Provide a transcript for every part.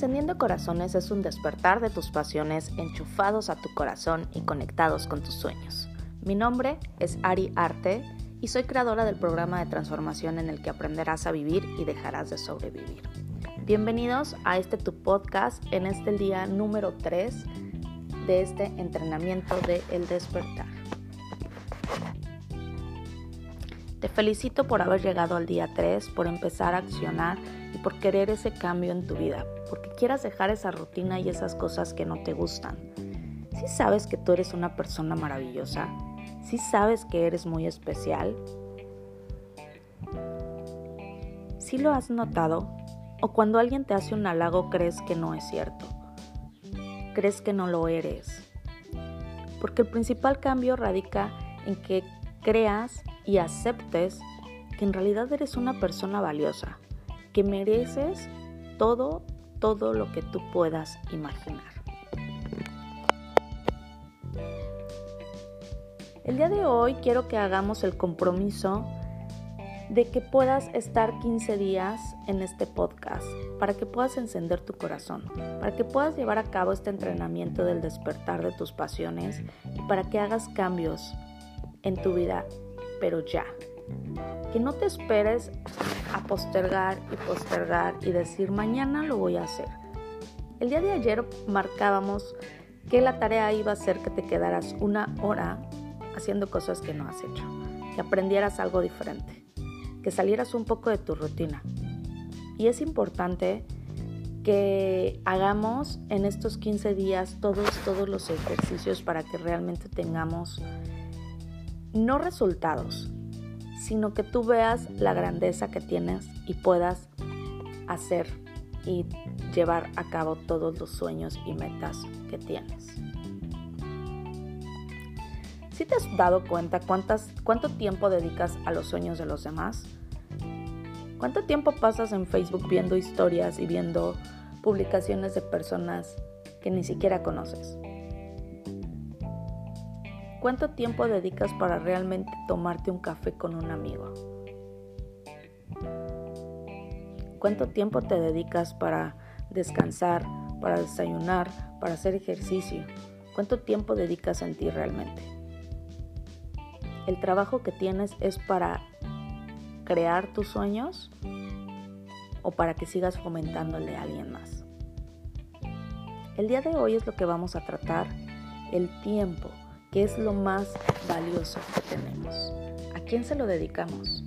Encendiendo Corazones es un despertar de tus pasiones enchufados a tu corazón y conectados con tus sueños. Mi nombre es Ari Arte y soy creadora del programa de transformación en el que aprenderás a vivir y dejarás de sobrevivir. Bienvenidos a este tu podcast en este día número 3 de este entrenamiento de El Despertar. Te felicito por haber llegado al día 3, por empezar a accionar y por querer ese cambio en tu vida, porque quieras dejar esa rutina y esas cosas que no te gustan. Si sabes que tú eres una persona maravillosa, si sabes que eres muy especial, si lo has notado, o cuando alguien te hace un halago crees que no es cierto, crees que no lo eres, porque el principal cambio radica en que creas y aceptes que en realidad eres una persona valiosa, que mereces todo, todo lo que tú puedas imaginar. El día de hoy quiero que hagamos el compromiso de que puedas estar 15 días en este podcast, para que puedas encender tu corazón, para que puedas llevar a cabo este entrenamiento del despertar de tus pasiones y para que hagas cambios en tu vida, pero ya. Que no te esperes a postergar y postergar y decir mañana lo voy a hacer. El día de ayer marcábamos que la tarea iba a ser que te quedaras una hora haciendo cosas que no has hecho, que aprendieras algo diferente, que salieras un poco de tu rutina. Y es importante que hagamos en estos 15 días todos, todos los ejercicios para que realmente tengamos no resultados, sino que tú veas la grandeza que tienes y puedas hacer y llevar a cabo todos los sueños y metas que tienes. ¿Si te has dado cuenta cuántas, cuánto tiempo dedicas a los sueños de los demás? ¿Cuánto tiempo pasas en Facebook viendo historias y viendo publicaciones de personas que ni siquiera conoces? ¿Cuánto tiempo dedicas para realmente tomarte un café con un amigo? ¿Cuánto tiempo te dedicas para descansar, para desayunar, para hacer ejercicio? ¿Cuánto tiempo dedicas en ti realmente? ¿El trabajo que tienes es para crear tus sueños o para que sigas fomentándole a alguien más? El día de hoy es lo que vamos a tratar, el tiempo ¿Qué es lo más valioso que tenemos? ¿A quién se lo dedicamos?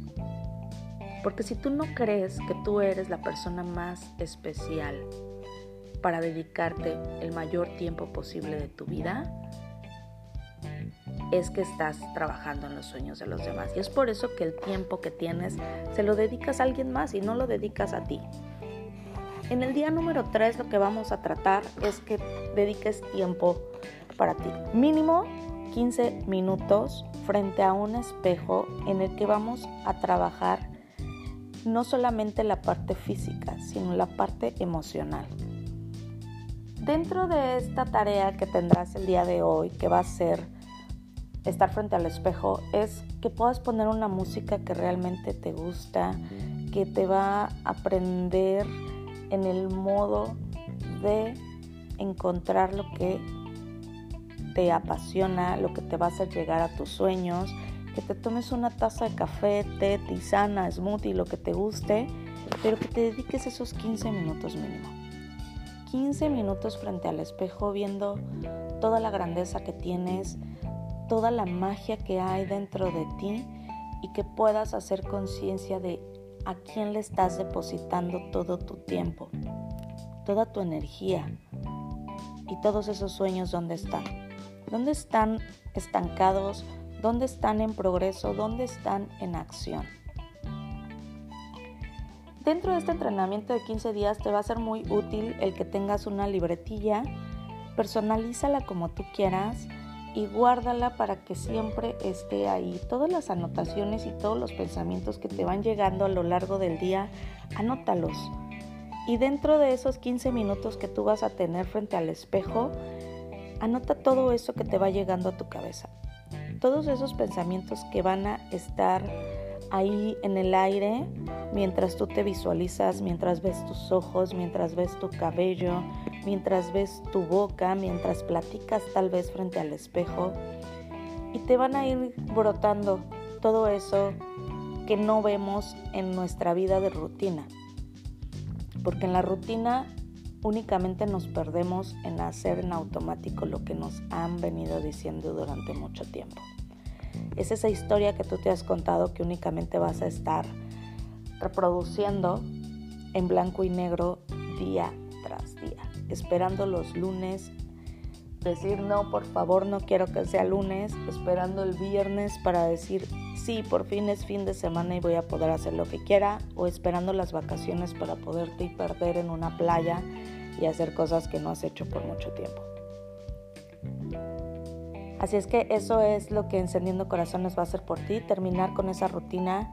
Porque si tú no crees que tú eres la persona más especial para dedicarte el mayor tiempo posible de tu vida, es que estás trabajando en los sueños de los demás. Y es por eso que el tiempo que tienes se lo dedicas a alguien más y no lo dedicas a ti. En el día número 3 lo que vamos a tratar es que dediques tiempo para ti. Mínimo 15 minutos frente a un espejo en el que vamos a trabajar no solamente la parte física, sino la parte emocional. Dentro de esta tarea que tendrás el día de hoy, que va a ser estar frente al espejo, es que puedas poner una música que realmente te gusta, que te va a aprender en el modo de encontrar lo que te apasiona, lo que te va a hacer llegar a tus sueños, que te tomes una taza de café, té, tisana, smoothie, lo que te guste, pero que te dediques esos 15 minutos mínimo. 15 minutos frente al espejo viendo toda la grandeza que tienes, toda la magia que hay dentro de ti y que puedas hacer conciencia de a quién le estás depositando todo tu tiempo, toda tu energía y todos esos sueños donde están. ¿Dónde están estancados? ¿Dónde están en progreso? ¿Dónde están en acción? Dentro de este entrenamiento de 15 días te va a ser muy útil el que tengas una libretilla, personalízala como tú quieras y guárdala para que siempre esté ahí. Todas las anotaciones y todos los pensamientos que te van llegando a lo largo del día, anótalos. Y dentro de esos 15 minutos que tú vas a tener frente al espejo, Anota todo eso que te va llegando a tu cabeza. Todos esos pensamientos que van a estar ahí en el aire mientras tú te visualizas, mientras ves tus ojos, mientras ves tu cabello, mientras ves tu boca, mientras platicas tal vez frente al espejo y te van a ir brotando todo eso que no vemos en nuestra vida de rutina. Porque en la rutina únicamente nos perdemos en hacer en automático lo que nos han venido diciendo durante mucho tiempo. Es esa historia que tú te has contado que únicamente vas a estar reproduciendo en blanco y negro día tras día, esperando los lunes, decir no, por favor, no quiero que sea lunes, esperando el viernes para decir sí, por fin es fin de semana y voy a poder hacer lo que quiera, o esperando las vacaciones para poderte perder en una playa y hacer cosas que no has hecho por mucho tiempo. Así es que eso es lo que Encendiendo Corazones va a hacer por ti, terminar con esa rutina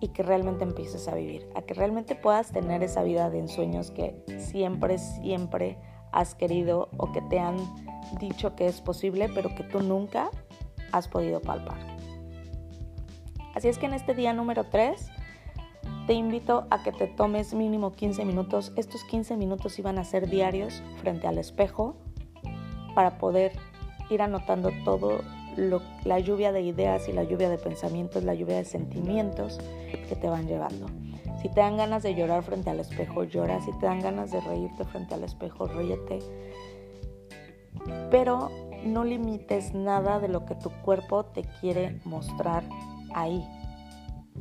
y que realmente empieces a vivir, a que realmente puedas tener esa vida de ensueños que siempre, siempre has querido o que te han dicho que es posible, pero que tú nunca has podido palpar. Así es que en este día número 3 te invito a que te tomes mínimo 15 minutos. Estos 15 minutos iban a ser diarios frente al espejo para poder ir anotando todo la lluvia de ideas y la lluvia de pensamientos, la lluvia de sentimientos que te van llevando. Si te dan ganas de llorar frente al espejo, llora. Si te dan ganas de reírte frente al espejo, ríete. Pero no limites nada de lo que tu cuerpo te quiere mostrar ahí.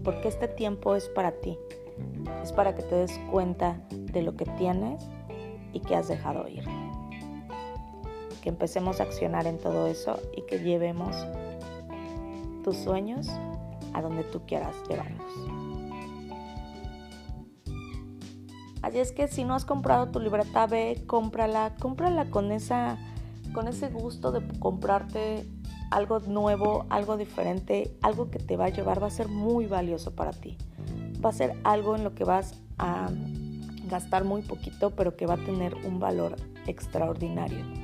Porque este tiempo es para ti. Es para que te des cuenta de lo que tienes y que has dejado ir que empecemos a accionar en todo eso y que llevemos tus sueños a donde tú quieras llevarlos. Así es que si no has comprado tu libreta, ve, cómprala, cómprala con esa con ese gusto de comprarte algo nuevo, algo diferente, algo que te va a llevar, va a ser muy valioso para ti. Va a ser algo en lo que vas a gastar muy poquito, pero que va a tener un valor extraordinario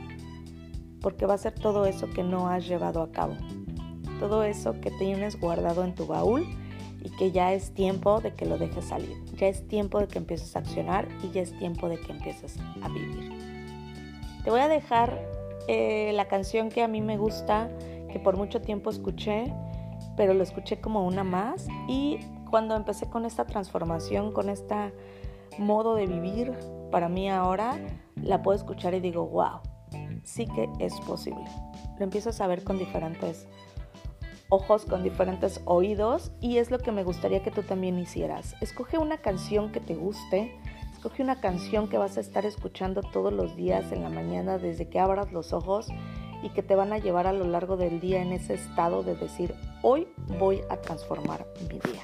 porque va a ser todo eso que no has llevado a cabo, todo eso que tienes guardado en tu baúl y que ya es tiempo de que lo dejes salir, ya es tiempo de que empieces a accionar y ya es tiempo de que empieces a vivir. Te voy a dejar eh, la canción que a mí me gusta, que por mucho tiempo escuché, pero lo escuché como una más y cuando empecé con esta transformación, con este modo de vivir, para mí ahora la puedo escuchar y digo, wow, sí que es posible. Lo empiezas a ver con diferentes ojos, con diferentes oídos y es lo que me gustaría que tú también hicieras. Escoge una canción que te guste, escoge una canción que vas a estar escuchando todos los días en la mañana desde que abras los ojos y que te van a llevar a lo largo del día en ese estado de decir, hoy voy a transformar mi día.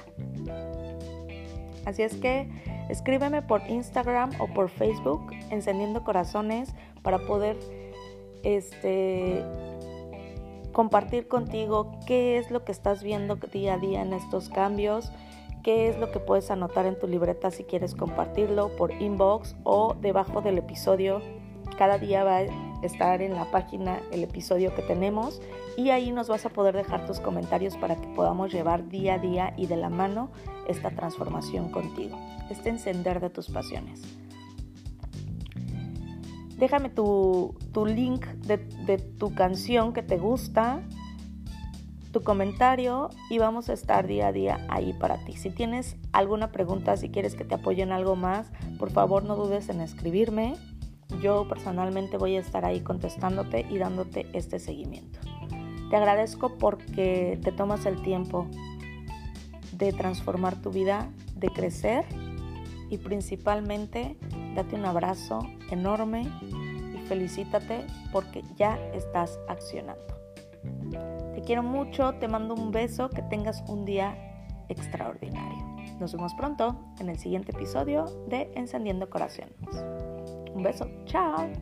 Así es que escríbeme por Instagram o por Facebook, encendiendo corazones, para poder este, compartir contigo qué es lo que estás viendo día a día en estos cambios, qué es lo que puedes anotar en tu libreta si quieres compartirlo por inbox o debajo del episodio. Cada día va estar en la página el episodio que tenemos y ahí nos vas a poder dejar tus comentarios para que podamos llevar día a día y de la mano esta transformación contigo, este encender de tus pasiones déjame tu, link de, de, tu canción que te gusta, tu comentario y vamos a estar día a día ahí para ti. Si tienes alguna pregunta, si quieres que te apoye en algo más, por favor no dudes en escribirme. Yo personalmente voy a estar ahí contestándote y dándote este seguimiento. Te agradezco porque te tomas el tiempo de transformar tu vida, de crecer y principalmente date un abrazo enorme y felicítate porque ya estás accionando. Te quiero mucho, te mando un beso, que tengas un día extraordinario. Nos vemos pronto en el siguiente episodio de Encendiendo Corazones. Un beso, chao.